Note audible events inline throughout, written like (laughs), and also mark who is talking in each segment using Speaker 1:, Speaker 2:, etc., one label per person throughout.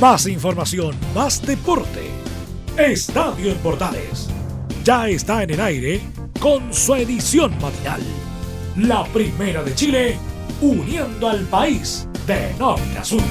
Speaker 1: Más información, más deporte. Estadio en Portales. Ya está en el aire con su edición matinal. La primera de Chile, uniendo al país de norte a sur.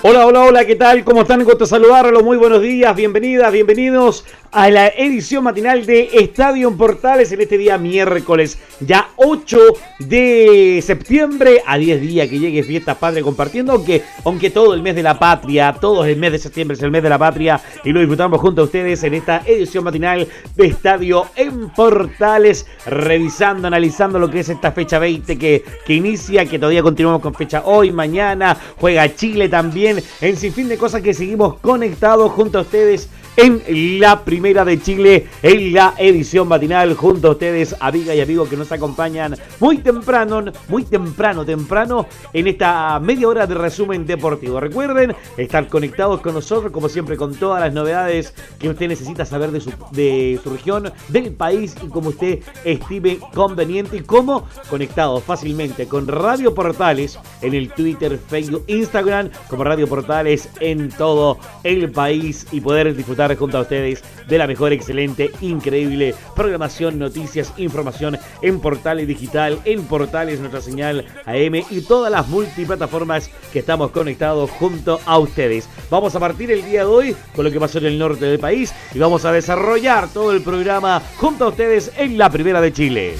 Speaker 2: Hola, hola, hola, ¿qué tal? ¿Cómo están? Gusto saludarlos. Muy buenos días, bienvenidas, bienvenidos a la edición matinal de Estadio Portales en este día miércoles, ya 8 de septiembre, a 10 días que llegue Fiesta Padre compartiendo, aunque, aunque todo el mes de la patria, todo el mes de septiembre es el mes de la patria y lo disfrutamos junto a ustedes en esta edición matinal de Estadio en Portales, revisando, analizando lo que es esta fecha 20 que, que inicia, que todavía continuamos con fecha hoy, mañana, juega Chile también, en sin fin de cosas que seguimos conectados junto a ustedes en la primera de Chile, en la edición matinal, junto a ustedes, amigas y amigos que nos acompañan muy temprano, muy temprano, temprano, en esta media hora de resumen deportivo. Recuerden estar conectados con nosotros, como siempre, con todas las novedades que usted necesita saber de su, de su región, del país y como usted estime conveniente y como conectados fácilmente con Radio Portales en el Twitter, Facebook, Instagram, como Radio Portales en todo el país y poder disfrutar junto a ustedes de la mejor, excelente, increíble programación, noticias, información en portales digital, en portales nuestra señal AM y todas las multiplataformas que estamos conectados junto a ustedes. Vamos a partir el día de hoy con lo que pasó en el norte del país y vamos a desarrollar todo el programa junto a ustedes en la primera de Chile.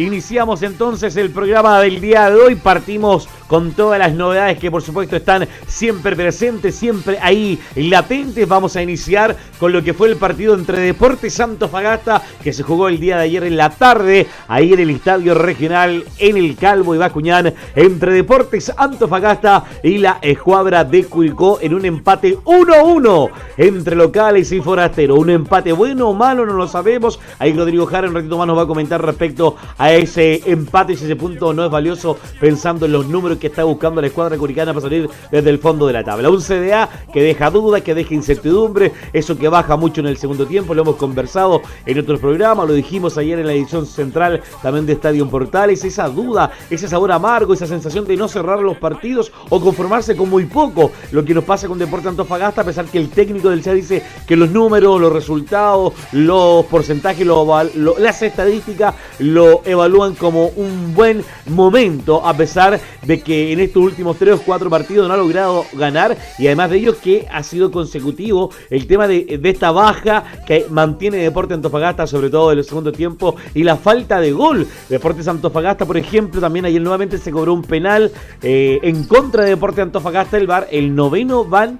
Speaker 2: Iniciamos entonces el programa del día de hoy. Partimos con todas las novedades que por supuesto están siempre presentes, siempre ahí latentes. Vamos a iniciar con lo que fue el partido entre Deportes Fagasta que se jugó el día de ayer en la tarde, ahí en el Estadio Regional en el Calvo y Bacuñán, entre Deportes Antofagasta y la escuadra de Curicó en un empate 1-1 entre locales y forasteros. Un empate bueno o malo, no lo sabemos. Ahí Rodrigo Jara un ratito más nos va a comentar respecto a ese empate, si ese punto no es valioso pensando en los números que está buscando la escuadra curicana para salir desde el fondo de la tabla. Un CDA que deja dudas, que deja incertidumbre, eso que baja mucho en el segundo tiempo, lo hemos conversado en otros programas, lo dijimos ayer en la edición central también de Estadio Portales, esa duda, ese sabor amargo, esa sensación de no cerrar los partidos o conformarse con muy poco, lo que nos pasa con Deporte Antofagasta, a pesar que el técnico del CEA dice que los números, los resultados, los porcentajes, las estadísticas lo evalúan como un buen momento, a pesar de que que en estos últimos tres o cuatro partidos no ha logrado ganar y además de ello que ha sido consecutivo el tema de, esta baja que mantiene Deportes Antofagasta, sobre todo en el segundo tiempo, y la falta de gol. Deportes Antofagasta, por ejemplo, también ayer nuevamente se cobró un penal eh, en contra de Deportes Antofagasta, el bar, el noveno van,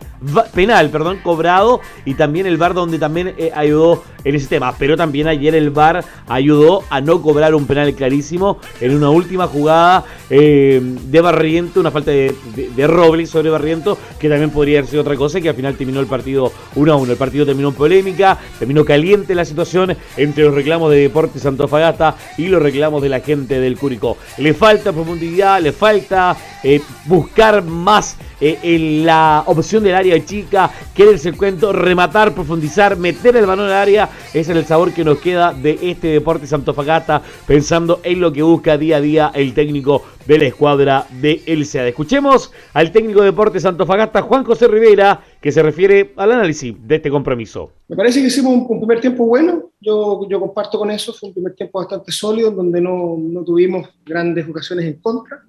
Speaker 2: penal, perdón, cobrado, y también el bar donde también eh, ayudó en ese tema. Pero también ayer el VAR ayudó a no cobrar un penal clarísimo en una última jugada eh, de Barriento, una falta de, de, Robles sobre Barriento, que también podría haber sido otra cosa, que al final terminó el partido 1 a 1. El partido terminó en polémica, terminó caliente la situación entre los reclamos de Deportes Antofagasta y los reclamos de la gente del Curicó. Le falta profundidad, le falta eh, buscar más eh, en la opción del área chica, quererse el cuento, rematar, profundizar, meter el balón el área. Ese es el sabor que nos queda de este deporte Santofagasta, pensando en lo que busca día a día el técnico de la escuadra de El Escuchemos al técnico de Deportes Santofagasta, Juan José Rivera, que se refiere al análisis de este compromiso.
Speaker 3: Me parece que hicimos un, primer tiempo bueno, yo, comparto con eso, fue un primer tiempo bastante sólido, donde no tuvimos grandes ocasiones en contra.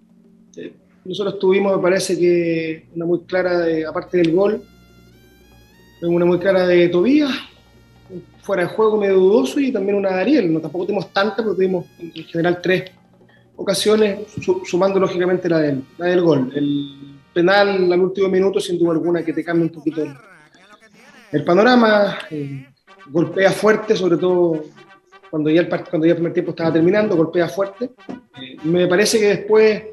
Speaker 3: Nosotros tuvimos, me parece que una muy clara, de, aparte del gol, una muy clara de Tobías, fuera de juego medio dudoso y también una de Ariel. No, tampoco tuvimos tantas, pero tuvimos en general tres ocasiones, sumando lógicamente la del, la del gol. El penal al último minuto, sin duda alguna, que te cambia un poquito el, panorama. Eh, golpea fuerte, sobre todo cuando ya, el, cuando ya el primer tiempo estaba terminando, golpea fuerte. Eh, me parece que después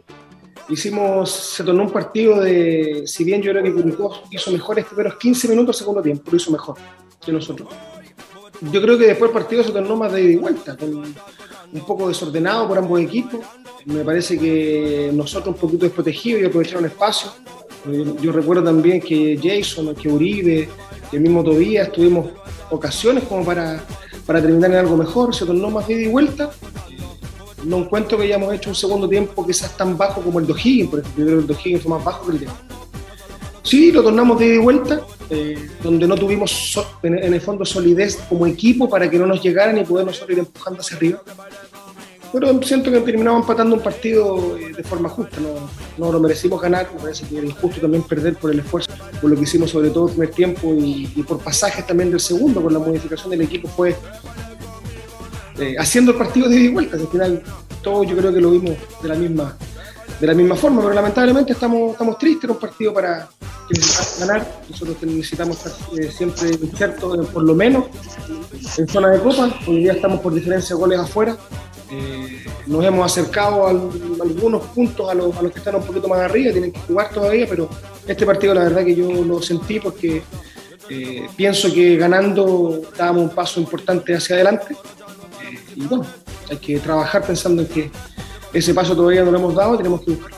Speaker 3: hicimos, se tornó un partido de, si bien yo creo que Curicó hizo mejor este primeros 15 minutos segundo tiempo, lo hizo mejor que nosotros. Yo creo que después el partido se tornó más de ida y vuelta, un poco desordenado por ambos equipos. Me parece que nosotros un poquito desprotegidos y aprovecharon espacio. Yo recuerdo también que Jason, que Uribe, que el mismo Tobías tuvimos ocasiones como para, para terminar en algo mejor, se tornó más ida y vuelta. No encuentro que hayamos hecho un segundo tiempo quizás tan bajo como el de O'Higgins, por ejemplo, el de O'Higgins fue más bajo que el de Sí, lo tornamos de y vuelta, eh, donde no tuvimos en, el fondo solidez como equipo para que no nos llegaran y podernos ir empujando hacia arriba. Pero siento que terminamos empatando un partido eh, de forma justa, no, lo merecimos ganar, me parece que era injusto también perder por el esfuerzo, por lo que hicimos sobre todo el primer tiempo y, por pasajes también del segundo, con la modificación del equipo fue eh, haciendo el partido de ida y vuelta, al final todo yo creo que lo vimos de la misma de la misma forma, pero lamentablemente estamos, estamos tristes, era un partido para ganar, nosotros necesitamos estar eh, siempre insertos, por lo menos en zona de copa, hoy día estamos por diferencia de goles afuera, eh, nos hemos acercado a, algunos puntos a los, que están un poquito más arriba, tienen que jugar todavía, pero este partido la verdad que yo lo sentí porque eh, pienso que ganando dábamos un paso importante hacia adelante y bueno, hay que trabajar pensando en que ese paso todavía no lo hemos dado y tenemos que buscarlo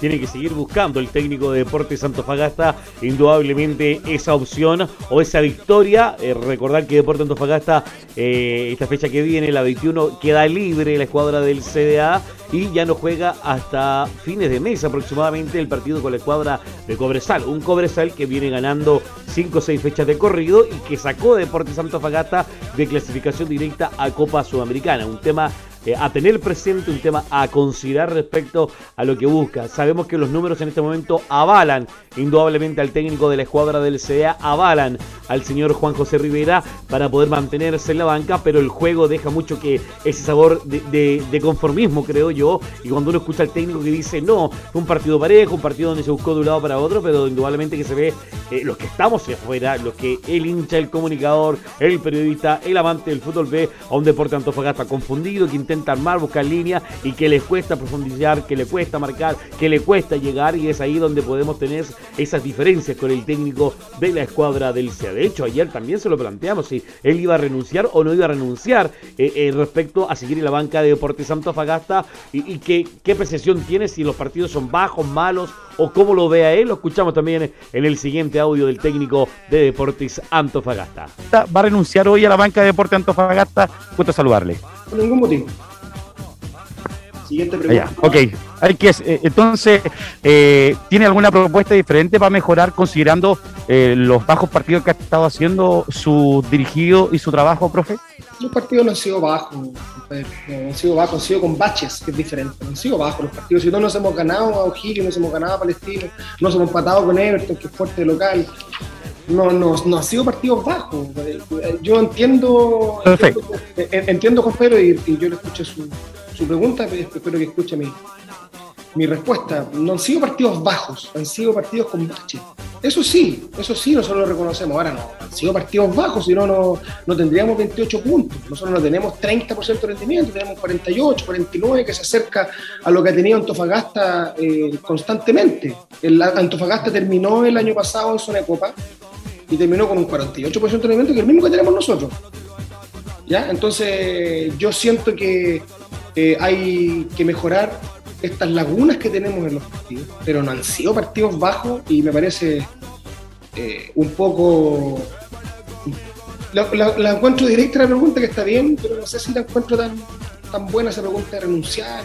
Speaker 2: tiene que seguir buscando el técnico de Deportes Antofagasta indudablemente esa opción o esa victoria. Eh, recordar que Deportes Antofagasta, eh, esta fecha que viene, la 21, queda libre la escuadra del CDA y ya no juega hasta fines de mes aproximadamente el partido con la escuadra de Cobresal. Un Cobresal que viene ganando 5 o 6 fechas de corrido y que sacó Deportes Antofagasta de clasificación directa a Copa Sudamericana. Un tema eh, a tener presente, un tema a considerar respecto a lo que busca. Sabemos que los números en este momento avalan indudablemente al técnico de la escuadra del CDA, avalan al señor Juan José Rivera para poder mantenerse en la banca, pero el juego deja mucho que ese sabor de, conformismo, creo yo, y cuando uno escucha al técnico que dice, no, fue un partido parejo, un partido donde se buscó de un lado para otro, pero indudablemente que se ve eh, los que estamos afuera, los que el hincha, el comunicador, el periodista, el amante del fútbol ve a un deporte Antofagasta confundido, que intenta armar, buscar línea y que le cuesta profundizar, que le cuesta marcar, que le cuesta llegar y es ahí donde podemos tener esas diferencias con el técnico de la escuadra del CEA. De hecho, ayer también se lo planteamos si él iba a renunciar o no iba a renunciar eh, eh, respecto a seguir en la banca de Deportes Antofagasta y, y qué, percepción tiene si los partidos son bajos, malos o cómo lo ve a él. Lo escuchamos también en el siguiente audio del técnico de Deportes Antofagasta.
Speaker 4: ¿Va a renunciar hoy a la banca de Deportes Antofagasta? Gusto saludarle.
Speaker 3: Por ningún motivo.
Speaker 4: Siguiente pregunta. ok, hay que, eh, entonces, eh, ¿tiene alguna propuesta diferente para mejorar considerando eh, los bajos partidos que ha estado haciendo su dirigido y su trabajo, profe?
Speaker 3: Los partidos no han sido bajos, no han sido bajos, han sido con baches, que es diferente, no han sido bajos los partidos. Si no nos hemos ganado a O'Higgins, nos hemos ganado a Palestino, nos hemos empatado con Everton, que es fuerte local. No, no, no han sido partidos bajos. Yo entiendo, entiendo, entiendo, con Pedro y, y yo le escuché su, su pregunta, espero que escuche mi, mi respuesta. No han sido partidos bajos, han sido partidos con baches. Eso sí, eso sí, nosotros lo reconocemos. Ahora no, han sido partidos bajos, si no, no tendríamos 28 puntos. Nosotros no tenemos 30% de rendimiento, tenemos 48, 49, que se acerca a lo que ha tenido Antofagasta eh, constantemente. El Antofagasta terminó el año pasado en zona de Copa y terminó con un 48% de rendimiento, que es el mismo que tenemos nosotros. ¿Ya? Entonces, yo siento que eh, hay que mejorar estas lagunas que tenemos en los partidos, pero no han sido partidos bajos y me parece eh, un poco... La, encuentro directa la pregunta que está bien, pero no sé si la encuentro tan, tan buena esa pregunta de renunciar.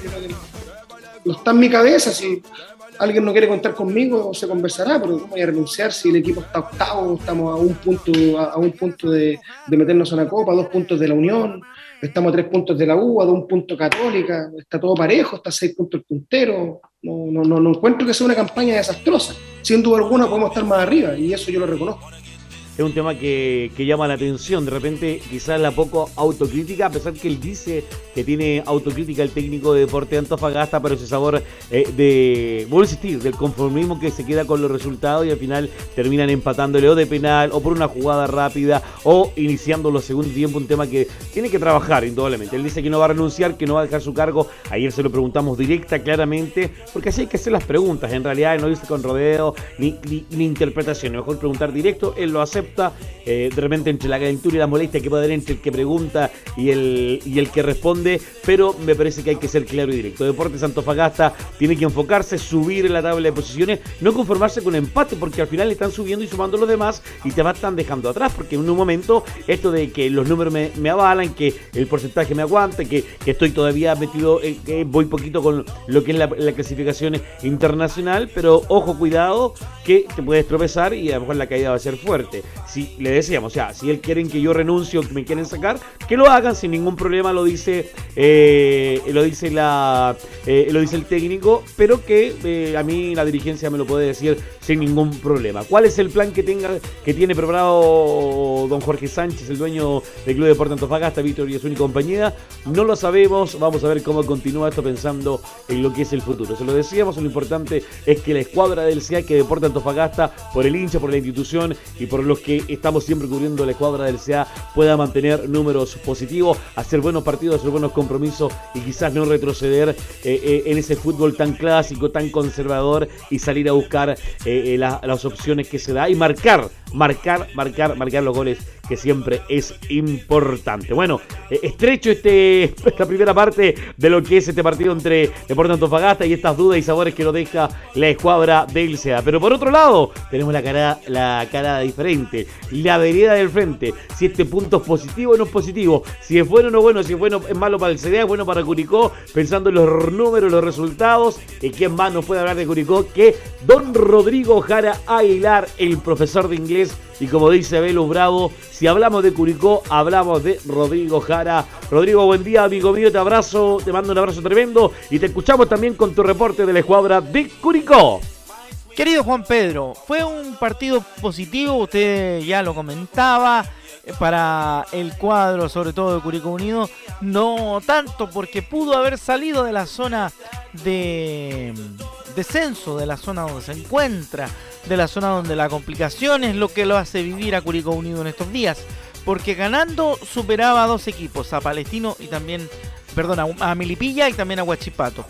Speaker 3: no está en mi cabeza, si alguien no quiere contar conmigo se conversará, pero ¿cómo voy a renunciar si el equipo está octavo, estamos a un punto, a, un punto de, meternos en la copa, a dos puntos de la unión? Estamos a tres puntos de la U, a un punto Católica, está todo parejo, está a seis puntos el puntero. No, no, no, no encuentro que sea una campaña desastrosa. Sin duda alguna podemos estar más arriba y eso yo lo reconozco
Speaker 2: es un tema que, llama la atención. De repente, quizás la poco autocrítica, a pesar que él dice que tiene autocrítica el técnico de Deporte de Antofagasta, pero ese sabor eh, de, vuelvo a insistir, del conformismo que se queda con los resultados y al final terminan empatándole o de penal o por una jugada rápida o iniciando los segundos tiempo, un tema que tiene que trabajar indudablemente. Él dice que no va a renunciar, que no va a dejar su cargo. Ayer se lo preguntamos directa, claramente, porque así hay que hacer las preguntas. En realidad, no dice con rodeo ni, ni, ni interpretación. Mejor preguntar directo, él lo hace eh, de repente entre la calentura y la molestia que puede haber entre el que pregunta y el, y el que responde, pero me parece que hay que ser claro y directo. Deportes Antofagasta tiene que enfocarse, subir en la tabla de posiciones, no conformarse con empate, porque al final están subiendo y sumando los demás y te están dejando atrás, porque en un momento esto de que los números me, avalan, que el porcentaje me aguante, que, estoy todavía metido, que voy poquito con lo que es la, la clasificación internacional, pero ojo, cuidado, que te puedes tropezar y a lo mejor la caída va a ser fuerte. Si le decíamos, o sea, si él quieren que yo renuncie o que me quieren sacar, que lo hagan sin ningún problema, lo dice, eh, lo dice la, eh, lo dice el técnico, pero que eh, a mí la dirigencia me lo puede decir sin ningún problema. ¿Cuál es el plan que tenga, que tiene preparado don Jorge Sánchez, el dueño del Club de Deportes Antofagasta, Víctor y y compañía? No lo sabemos, vamos a ver cómo continúa esto pensando en lo que es el futuro. Se lo decíamos, lo importante es que la escuadra del CA que Deportes Antofagasta, por el hincha, por la institución y por los que estamos siempre cubriendo la escuadra del CA, pueda mantener números positivos, hacer buenos partidos, hacer buenos compromisos y quizás no retroceder eh, eh, en ese fútbol tan clásico, tan conservador y salir a buscar eh, las opciones que se da y marcar, marcar, marcar, marcar los goles que siempre es importante. Bueno, eh, estrecho este, (laughs) esta primera parte de lo que es este partido entre Deportes Antofagasta y estas dudas y sabores que nos deja la escuadra del SEA. Pero por otro lado, tenemos la cara, la cara diferente, la vereda del frente. Si este punto es positivo o no es positivo, si es bueno o no bueno, si es bueno es malo para el CDA, es bueno para Curicó, pensando en los números, los resultados. ¿Y quién más nos puede hablar de Curicó que Don Rodrigo Jara Aguilar, el profesor de inglés? Y como dice Velus Bravo, si hablamos de Curicó, hablamos de Rodrigo Jara. Rodrigo, buen día, amigo mío, te abrazo, te mando un abrazo tremendo y te escuchamos también con tu reporte de la escuadra de Curicó.
Speaker 5: Querido Juan Pedro, fue un partido positivo, usted ya lo comentaba, eh, para el cuadro, sobre todo de Curicó Unido, no tanto porque pudo haber salido de la zona de descenso, de la zona donde se encuentra, de la zona donde la complicación es lo que lo hace vivir a Curicó Unido en estos días. Porque ganando superaba a dos equipos, a Palestino y también, perdón, a Milipilla y también a Huachipato.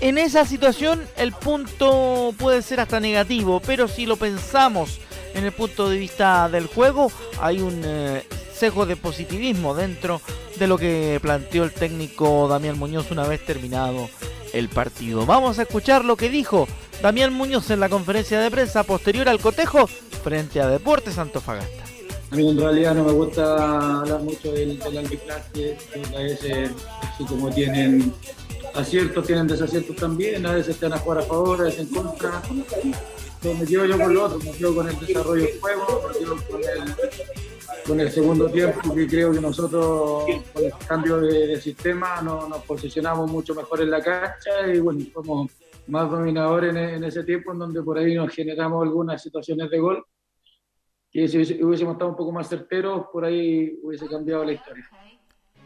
Speaker 5: En esa situación el punto puede ser hasta negativo, pero si lo pensamos en el punto de vista del juego, hay un eh, sesgo de positivismo dentro de lo que planteó el técnico Damián Muñoz una vez terminado el partido. Vamos a escuchar lo que dijo Damián Muñoz en la conferencia de prensa posterior al cotejo frente a Deportes Antofagasta.
Speaker 6: A mí en realidad no me gusta hablar mucho del, del arbitraje, a veces así como tienen aciertos, tienen desaciertos también, a veces están a jugar a favor, a veces en contra. Me yo con lo otro, me quedo con el desarrollo del juego, me quedo con el, con el segundo tiempo, que creo que nosotros con el cambio de, sistema nos posicionamos mucho mejor en la cancha y bueno, somos más dominadores en, ese tiempo, en donde por ahí nos generamos algunas situaciones de gol, que si hubiésemos estado un poco más certeros, por ahí hubiese cambiado la historia.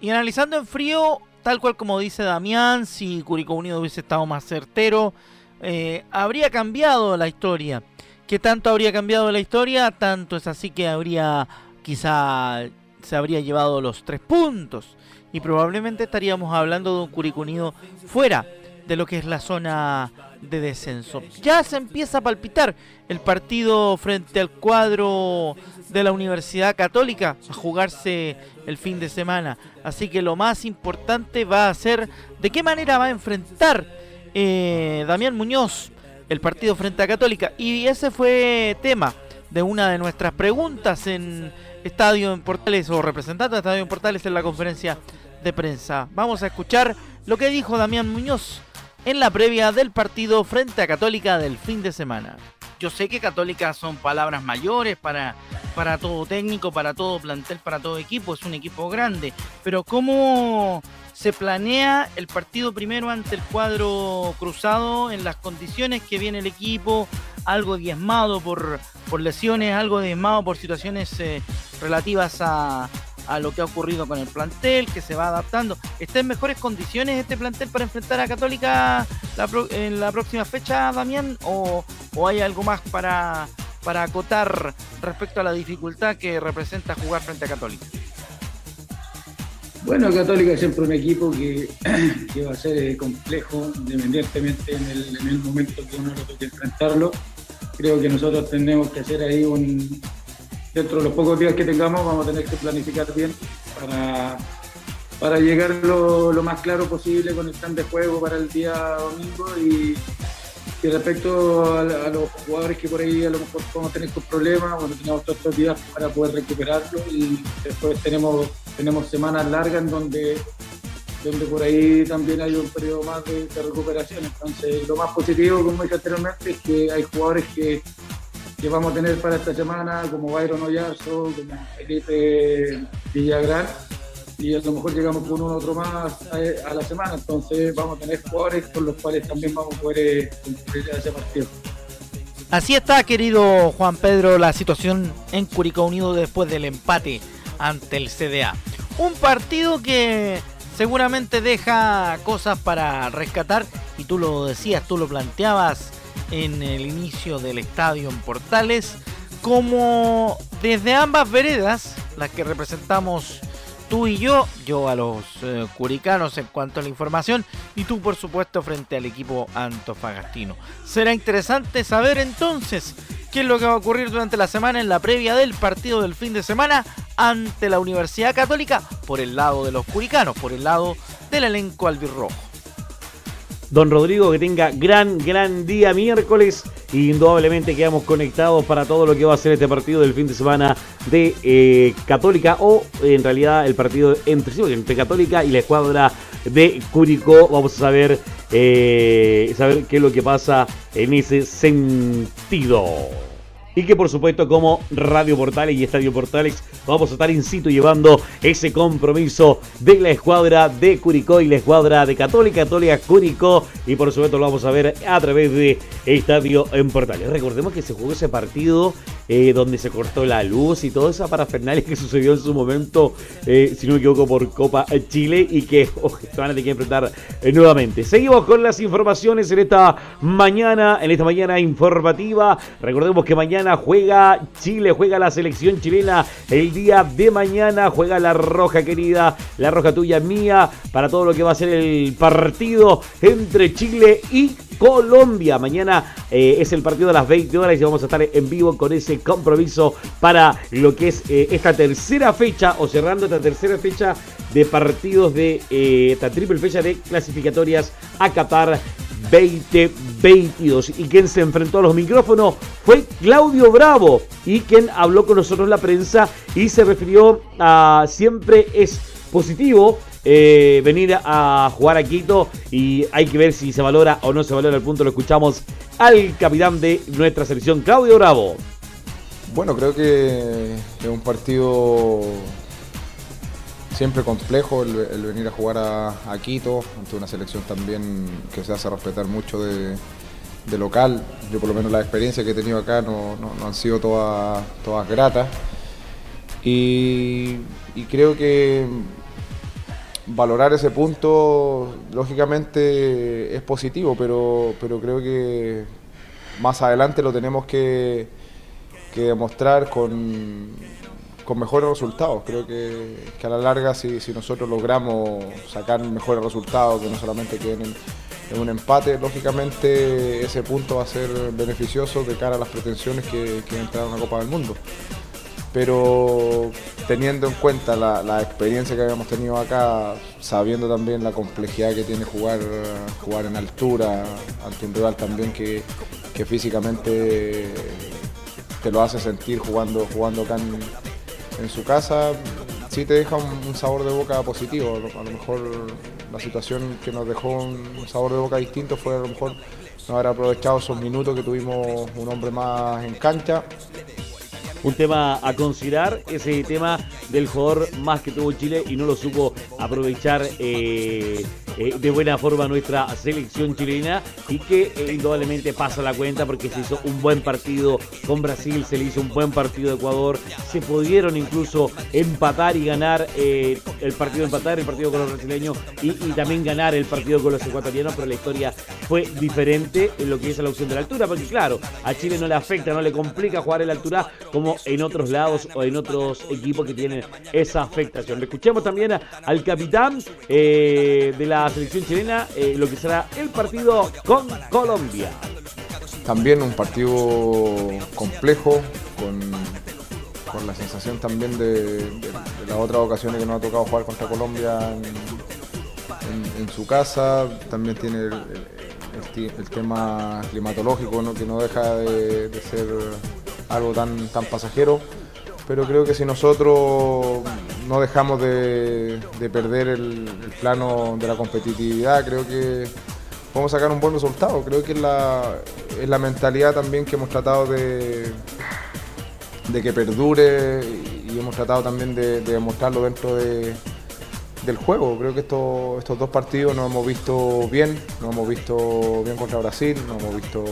Speaker 5: Y analizando en frío, tal cual como dice Damián, si Curicó Unido hubiese estado más certero, eh, habría cambiado la historia. ¿Qué tanto habría cambiado la historia? Tanto es así que habría quizá se habría llevado los tres puntos y probablemente estaríamos hablando de un Curicunido fuera de lo que es la zona de descenso. Ya se empieza a palpitar el partido frente al cuadro de la Universidad Católica a jugarse el fin de semana. Así que lo más importante va a ser de qué manera va a enfrentar eh, Damián Muñoz el partido frente a Católica. Y ese fue tema de una de nuestras preguntas en Estadio en Portales o representante de Estadio en Portales en la conferencia de prensa. Vamos a escuchar lo que dijo Damián Muñoz en la previa del partido frente a Católica del fin de semana. Yo sé que Católica son palabras mayores para, para todo técnico, para todo plantel, para todo equipo, es un equipo grande, pero ¿cómo se planea el partido primero ante el cuadro cruzado en las condiciones que viene el equipo, algo diezmado por, por lesiones, algo diezmado por situaciones eh, relativas a, a lo que ha ocurrido con el plantel, que se va adaptando. ¿Está en mejores condiciones este plantel para enfrentar a Católica en la próxima fecha, Damián? ¿O, hay algo más para, para acotar respecto a la dificultad que representa jugar frente a Católica?
Speaker 6: Bueno, Católica es siempre un equipo que, (clears throat) va a ser complejo, independientemente en el, en el momento que uno lo toque enfrentarlo. Creo que nosotros tenemos que hacer ahí un, dentro de los pocos días que tengamos vamos a tener que planificar bien para, para llegar lo, más claro posible con el plan de juego para el día domingo y, respecto a, a, los jugadores que por ahí a lo mejor podemos tener con problemas, bueno, tenemos todos estos días para poder recuperarlo y después tenemos, tenemos semanas largas en donde donde por ahí también hay un periodo más de, recuperación. Entonces, lo más positivo, como dije anteriormente, es que hay jugadores que, que vamos a tener para esta semana, como Byron Oyarzo, como Felipe Villagrán, y a lo mejor llegamos con uno otro más a, a, la semana. Entonces, vamos a tener jugadores con los cuales también vamos a poder eh, cumplir ese partido.
Speaker 5: Así está, querido Juan Pedro, la situación en Curicó Unido después del empate ante el CDA. Un partido que seguramente deja cosas para rescatar y tú lo decías, tú lo planteabas en el inicio del estadio en Portales, como desde ambas veredas, las que representamos tú y yo, yo a los eh, curicanos en cuanto a la información y tú por supuesto frente al equipo antofagastino. Será interesante saber entonces qué es lo que va a ocurrir durante la semana en la previa del partido del fin de semana ante la Universidad Católica por el lado de los curicanos, por el lado del elenco albirrojo.
Speaker 2: Don Rodrigo, que tenga gran, gran día miércoles. Y indudablemente quedamos conectados para todo lo que va a ser este partido del fin de semana de eh, Católica o en realidad el partido entre, sí, entre Católica y la escuadra de Curicó. Vamos a saber, eh, saber qué es lo que pasa en ese sentido. Y que por supuesto como Radio Portales y Estadio Portales vamos a estar in situ llevando ese compromiso de la escuadra de Curicó y la escuadra de Católica, Católica Curicó y por supuesto lo vamos a ver a través de Estadio en Portales. Recordemos que se jugó ese partido eh, donde se cortó la luz y toda esa parafernalia que (laughs) sucedió en su momento, eh, si no me equivoco, por Copa Chile y que (laughs) oh, van a tener que enfrentar eh, nuevamente. Seguimos con las informaciones en esta mañana, en esta mañana informativa. Recordemos que mañana juega Chile, juega la selección chilena el día de mañana, juega la roja querida, la roja tuya mía, para todo lo que va a ser el partido entre Chile y Colombia. Mañana eh, es el partido de las 20 horas y vamos a estar en vivo con ese compromiso para lo que es eh, esta tercera fecha o cerrando esta tercera fecha de partidos de eh, esta triple fecha de clasificatorias a Qatar 2022. Y quien se enfrentó a los micrófonos fue Claudio Bravo y quien habló con nosotros la prensa y se refirió a siempre es positivo eh, venir a jugar a Quito y hay que ver si se valora o no se valora el punto. Lo escuchamos al capitán de nuestra selección, Claudio Bravo.
Speaker 7: Bueno, creo que es un partido siempre complejo el, venir a jugar a, Quito, ante una selección también que se hace respetar mucho de, local. Yo por lo menos la experiencia que he tenido acá no, han sido todas, gratas. Y, creo que valorar ese punto, lógicamente, es positivo, pero, pero creo que más adelante lo tenemos que demostrar con, con mejores resultados. Creo que, a la larga, si, nosotros logramos sacar mejores resultados, que no solamente queden en, un empate, lógicamente ese punto va a ser beneficioso de cara a las pretensiones que, que entrar a una Copa del Mundo. Pero teniendo en cuenta la, la, experiencia que habíamos tenido acá, sabiendo también la complejidad que tiene jugar, jugar en altura ante un rival también que, que físicamente te lo hace sentir jugando, jugando acá en, en su casa sí te deja un, sabor de boca positivo. A lo mejor la situación que nos dejó un sabor de boca distinto fue a lo mejor no haber aprovechado esos minutos que tuvimos un hombre más en cancha.
Speaker 2: Un tema a considerar, ese tema del jugador más que tuvo Chile y no lo supo aprovechar eh, eh, de buena forma nuestra selección chilena y que eh, indudablemente pasa la cuenta porque se hizo un buen partido con Brasil, se le hizo un buen partido de Ecuador, se pudieron incluso empatar y ganar el partido empatar, el partido con los brasileños y, y, también ganar el partido con los ecuatorianos, pero la historia fue diferente en lo que es la opción de la altura, porque claro, a Chile no le afecta, no le complica jugar en la altura como en otros lados o en otros equipos que tienen esa afectación. Le escuchamos también a, al capitán de la selección chilena eh, lo que será el partido con Colombia.
Speaker 7: También un partido complejo, con, con la sensación también de, las otras ocasiones que nos ha tocado jugar contra Colombia en, su casa, también tiene el, tema climatológico que no deja de, ser algo tan, tan pasajero, pero creo que si nosotros no dejamos de, perder el, plano de la competitividad, creo que podemos sacar un buen resultado. Creo que es la, es la mentalidad también que hemos tratado de, de que perdure y hemos tratado también de, demostrarlo dentro del juego. Creo que estos, estos dos partidos nos hemos visto bien, nos hemos visto bien contra Brasil, nos hemos visto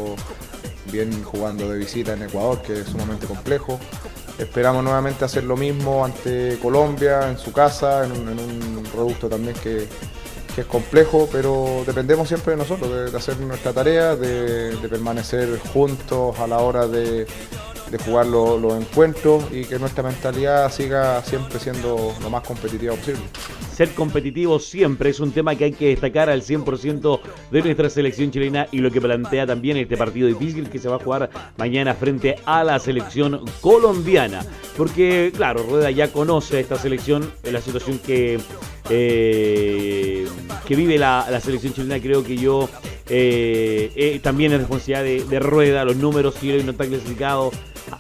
Speaker 7: bien jugando de visita en Ecuador, que es sumamente complejo. Esperamos nuevamente hacer lo mismo ante Colombia, en su casa, en un, en un reducto también que, es complejo, pero dependemos siempre de nosotros, de, hacer nuestra tarea, de permanecer juntos a la hora de, de jugar los encuentros y que nuestra mentalidad siga siempre siendo lo más competitiva posible.
Speaker 2: Ser competitivo siempre es un tema que hay que destacar al 100% de nuestra selección chilena y lo que plantea también este partido difícil que se va a jugar mañana frente a la selección colombiana. Porque, claro, Rueda ya conoce esta selección, la situación que, eh, que vive la, selección chilena, creo que yo eh, eh, también es responsabilidad de, de Rueda, los números, si hoy no está clasificado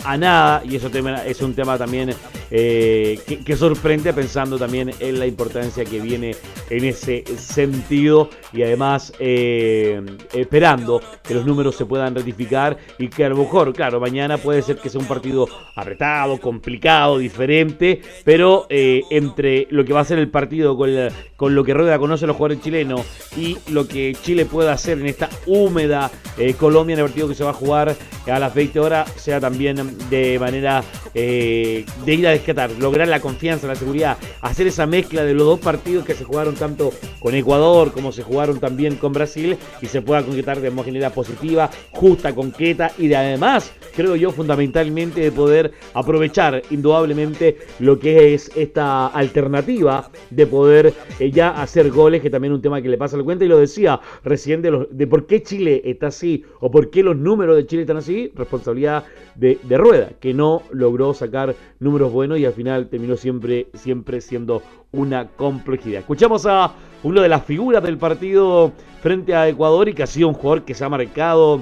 Speaker 2: a nada y eso es un tema también eh, que, sorprende pensando también en la importancia que viene en ese sentido y además eh, esperando que los números se puedan ratificar y que a lo mejor, claro, mañana puede ser que sea un partido apretado, complicado, diferente, pero eh, entre lo que va a ser el partido con, con lo que Rueda conoce a los jugadores chilenos y lo que Chile pueda hacer en esta húmeda Colombia en el partido que se va a jugar a las 20 horas, sea también de manera eh, de ir a descatar, lograr la confianza, la seguridad, hacer esa mezcla de los dos partidos que se jugaron tanto con Ecuador como se jugaron también con Brasil y se pueda concretar de manera positiva, justa, concreta y de además, creo yo, fundamentalmente de poder aprovechar indudablemente lo que es esta alternativa de poder eh, ya hacer goles, que también es un tema que le pasa al cuenta. Y lo decía recién de, los, de por qué Chile está así o por qué los números de Chile están así, responsabilidad de Rueda, que no logró sacar números buenos y al final terminó siempre, siempre siendo una complejidad. Escuchamos a uno de las figuras del partido frente a Ecuador y que ha sido un jugador que se ha marcado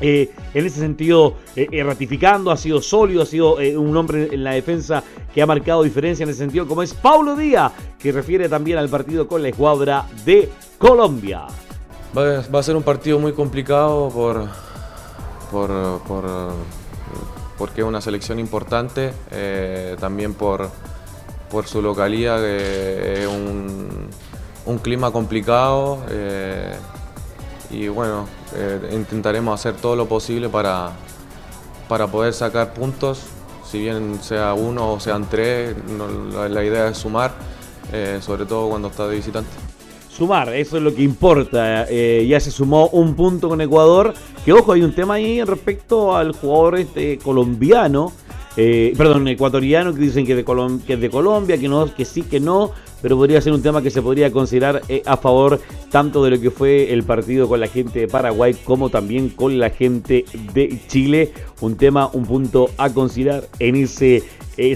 Speaker 2: eh, en ese sentido, eh, eh, ratificando, ha sido sólido, ha sido un hombre en la defensa que ha marcado diferencia en ese sentido, como es Paulo Díaz, que refiere también al partido con la escuadra de Colombia.
Speaker 8: Va, a ser un partido muy complicado por, por porque es una selección importante, eh, también por, por su localidad, que es un, clima complicado. Eh, y bueno, eh, intentaremos hacer todo lo posible para, para poder sacar puntos, si bien sea uno o sean tres, la, idea es sumar, sobre todo cuando está de visitante
Speaker 2: sumar, eso es lo que importa. Eh, ya se sumó un punto con Ecuador. Que ojo, hay un tema ahí respecto al jugador este colombiano, eh, perdón, ecuatoriano, que dicen que, de que es de Colombia, que, no, que sí, que no, pero podría ser un tema que se podría considerar eh, a favor tanto de lo que fue el partido con la gente de Paraguay como también con la gente de Chile. Un tema, un punto a considerar en ese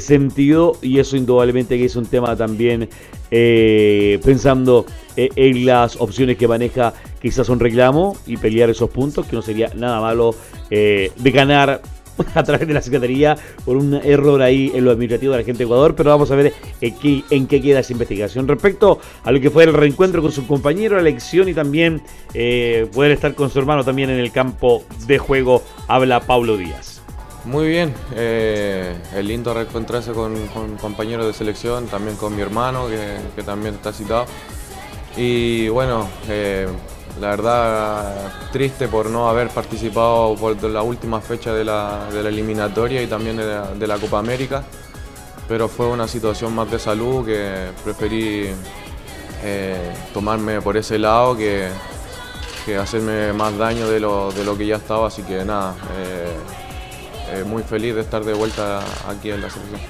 Speaker 2: sentido y eso indudablemente que es un tema también eh, pensando eh, en las opciones que maneja quizás un reclamo y pelear esos puntos, que no sería nada malo eh, de ganar (laughs) a través de la Secretaría por un error ahí en lo administrativo de la gente de Ecuador, pero vamos a ver en qué, en qué queda esa investigación. Respecto a lo que fue el reencuentro con su compañero, la elección y también poder estar con su hermano también en el campo de juego, habla Pablo Díaz.
Speaker 8: Muy bien, eh, es lindo reencontrarse con, compañeros de selección, también con mi hermano que, también está citado. Y bueno, eh, la verdad triste por no haber participado por la última fecha de la, eliminatoria y también de la, Copa América, pero fue una situación más de salud que preferí eh, tomarme por ese lado que, hacerme más daño de lo, de lo que ya estaba, así que nada. Eh, muy feliz de estar de vuelta aquí en la selección.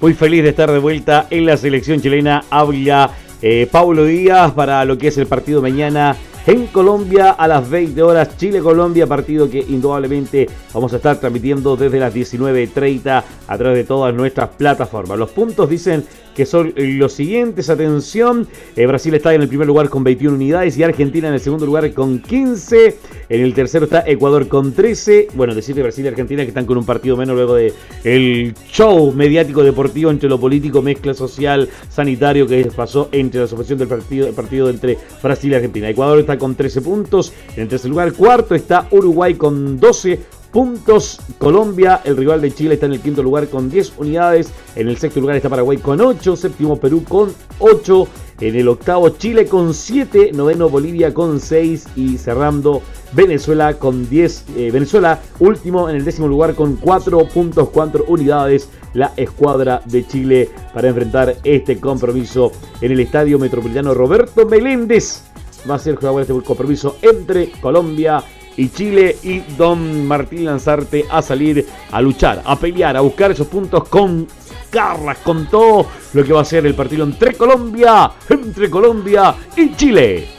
Speaker 2: Muy feliz de estar de vuelta en la selección chilena. Habla eh, Pablo Díaz para lo que es el partido mañana en Colombia a las 20 horas. Chile-Colombia, partido que indudablemente vamos a estar transmitiendo desde las 19.30 a través de todas nuestras plataformas. Los puntos dicen que son los siguientes. Atención, eh, Brasil está en el primer lugar con 21 unidades y Argentina en el segundo lugar con 15. En el tercero está Ecuador con 13. Bueno, decirle Brasil y Argentina que están con un partido menos luego de show mediático deportivo entre lo político, mezcla social, sanitario que pasó entre la asociación del partido, el partido entre Brasil y Argentina. Ecuador está con 13 puntos. En el tercer lugar, cuarto está Uruguay con 12 puntos. Colombia, el rival de Chile, está en el quinto lugar con 10 unidades. En el sexto lugar está Paraguay con 8. Séptimo Perú con 8. En el octavo Chile con 7. Noveno Bolivia con 6. Y cerrando Venezuela con 10. Eh, Venezuela último en el décimo lugar con 4 puntos, 4 unidades. La escuadra de Chile para enfrentar este compromiso en el Estadio Metropolitano Roberto Meléndez. Va a ser jugador este compromiso entre Colombia y Chile y Don Martín Lanzarte a salir a luchar, a pelear, a buscar esos puntos con Carlas, con todo lo que va a ser el partido entre Colombia, entre Colombia y Chile.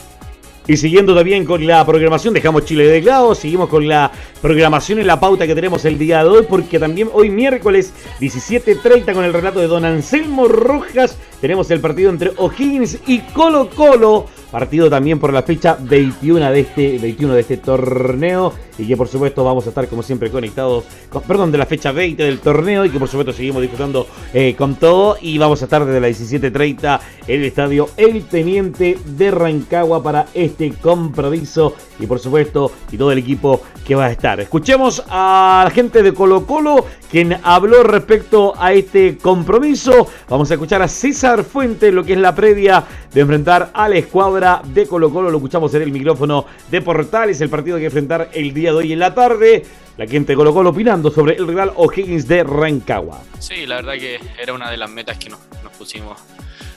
Speaker 2: Y siguiendo también con la programación, dejamos Chile de lado, seguimos con la programación en la pauta que tenemos el día de hoy, porque también hoy miércoles 17.30 con el relato de Don Anselmo Rojas, tenemos el partido entre O'Higgins y Colo Colo Partido también por la fecha 21 de este, 21 de este torneo. Y que por supuesto vamos a estar como siempre conectados. Con, perdón, de la fecha 20 del torneo. Y que por supuesto seguimos disfrutando eh, con todo. Y vamos a estar desde las 17.30 en el estadio El Teniente de Rancagua para este compromiso. Y por supuesto, y todo el equipo que va a estar. Escuchemos a la gente de Colo Colo, quien habló respecto a este compromiso. Vamos a escuchar a César Fuente, lo que es la previa de enfrentar a la de Colo Colo. Lo escuchamos en el micrófono de Portales, el partido que enfrentar el día de hoy en la tarde. La gente de Colo Colo opinando sobre el rival O'Higgins de Rancagua.
Speaker 9: Sí, la verdad que era una de las metas que nos, pusimos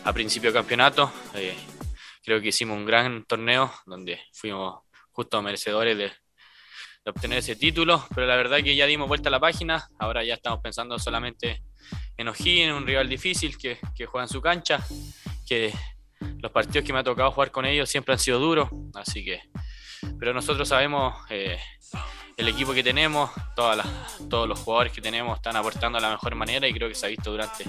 Speaker 9: a principio de campeonato. Eh, creo que hicimos un gran torneo donde fuimos justo merecedores de, de obtener ese título, pero la verdad que ya dimos vuelta a la página, ahora ya estamos pensando solamente en O'Higgins, un rival difícil que, que, juega en su cancha, que los partidos que me ha tocado jugar con ellos siempre han sido duros, así que, pero nosotros sabemos eh, el equipo que tenemos, todas todos los jugadores que tenemos están aportando de la mejor manera y creo que se ha visto durante,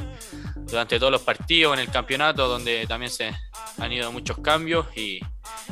Speaker 9: durante todos los partidos en el campeonato, donde también se han ido muchos cambios y,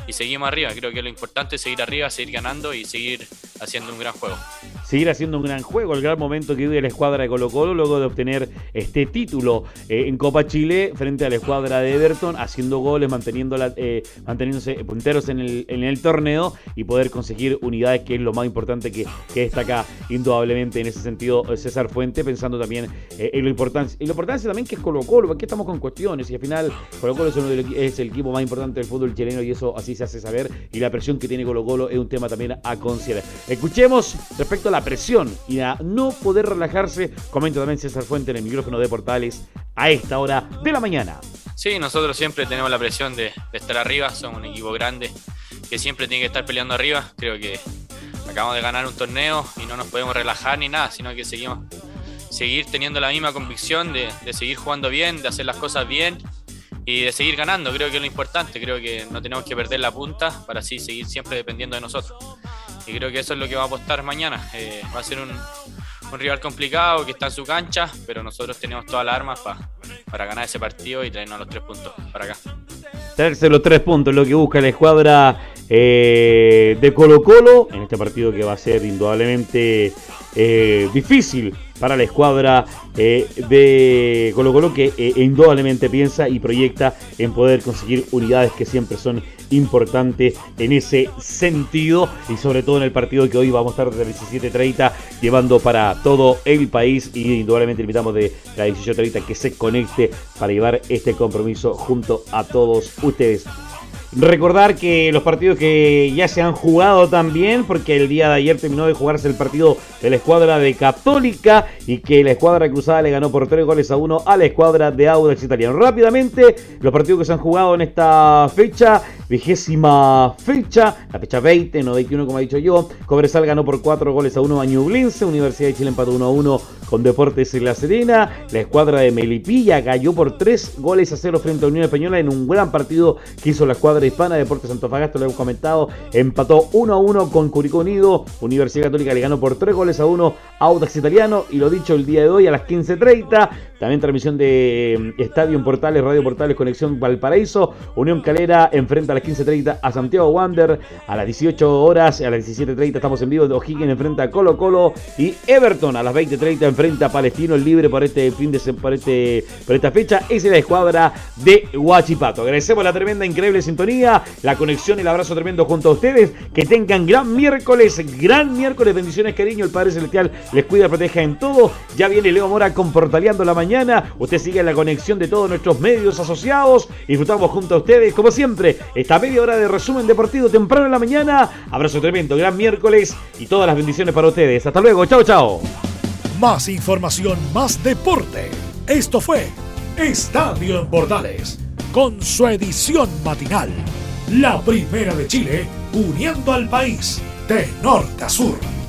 Speaker 9: y seguimos arriba. Creo que lo importante es seguir arriba, seguir ganando y seguir haciendo un gran juego.
Speaker 2: Seguir haciendo un gran juego, el gran momento que vive la escuadra de Colo Colo luego de obtener este título eh, en Copa Chile frente a la escuadra de Everton, haciendo goles, manteniendo la, eh, manteniéndose punteros en el, en el torneo y poder conseguir unidades, que es lo más importante que, que destaca indudablemente en ese sentido César Fuente, pensando también eh, en lo importante. Y la importancia también que es Colo Colo, porque estamos con cuestiones y al final Colo Colo es, uno es el equipo más importante del fútbol chileno y eso así se hace saber y la presión que tiene Colo Colo es un tema también a considerar. Escuchemos respecto a la presión y a no poder relajarse, comenta también César Fuente en el micrófono de Portales a esta hora de la mañana.
Speaker 9: Sí, nosotros siempre tenemos la presión de, estar arriba, somos un equipo grande que siempre tiene que estar peleando arriba. Creo que acabamos de ganar un torneo y no nos podemos relajar ni nada, sino que seguimos seguir teniendo la misma convicción de, de seguir jugando bien, de hacer las cosas bien y de seguir ganando, creo que es lo importante, creo que no tenemos que perder la punta para así seguir siempre dependiendo de nosotros. Y creo que eso es lo que va a apostar mañana. Eh, va a ser un, rival complicado que está en su cancha, pero nosotros tenemos todas las armas para ganar ese partido y traernos los tres puntos para acá.
Speaker 2: Traerse los tres puntos, lo que busca la escuadra eh, de Colo Colo en este partido que va a ser indudablemente eh, difícil para la escuadra eh, de Colo Colo que eh, indudablemente piensa y proyecta en poder conseguir unidades que siempre son importantes en ese sentido y sobre todo en el partido que hoy vamos a estar desde las 17.30 llevando para todo el país y indudablemente invitamos de la 18.30 que se conecte para llevar este compromiso junto a todos ustedes. Recordar que los partidos que ya se han jugado también, porque el día de ayer terminó de jugarse el partido de la escuadra de Católica y que la escuadra cruzada le ganó por 3 goles a 1 a la escuadra de Audax Italiano. Rápidamente, los partidos que se han jugado en esta fecha, vigésima fecha, la fecha 20, no 21 como ha dicho yo. Cobresal ganó por 4 goles a 1 a Ñublense, Universidad de Chile empató 1 a 1 con Deportes en La Serena. La escuadra de Melipilla cayó por 3 goles a 0 frente a Unión Española en un gran partido que hizo la escuadra cuadra hispana, Deportes Antofagasta, lo hemos comentado, empató 1 a 1 con Curicó Unido, Universidad Católica le ganó por 3 goles a 1 a Audax Italiano, y lo dicho el día de hoy a las 15.30, también transmisión de eh, Estadio en Portales, Radio Portales, Conexión Valparaíso, Unión Calera enfrenta a las 15.30 a Santiago Wander, a las 18 horas, a las 17.30 estamos en vivo, O'Higgins enfrenta a Colo Colo, y Everton a las 20.30 enfrenta a Palestino, libre por este fin de por, este, por esta fecha, esa es la escuadra de Huachipato. Agradecemos la tremenda, increíble sintonía, la conexión y el abrazo tremendo junto a ustedes, que tengan gran miércoles, gran miércoles, bendiciones cariño, el Padre Celestial les cuida, proteja en todo, ya viene Leo Mora con Portaleando la Mañana, usted sigue la conexión de todos nuestros medios asociados, disfrutamos junto a ustedes, como siempre, esta media hora de resumen deportivo temprano en la mañana, abrazo tremendo, gran miércoles y todas las bendiciones para ustedes, hasta luego, chao chao.
Speaker 1: Más información, más deporte. Esto fue Estadio en Bordales, con su edición matinal. La primera de Chile, uniendo al país de norte a sur.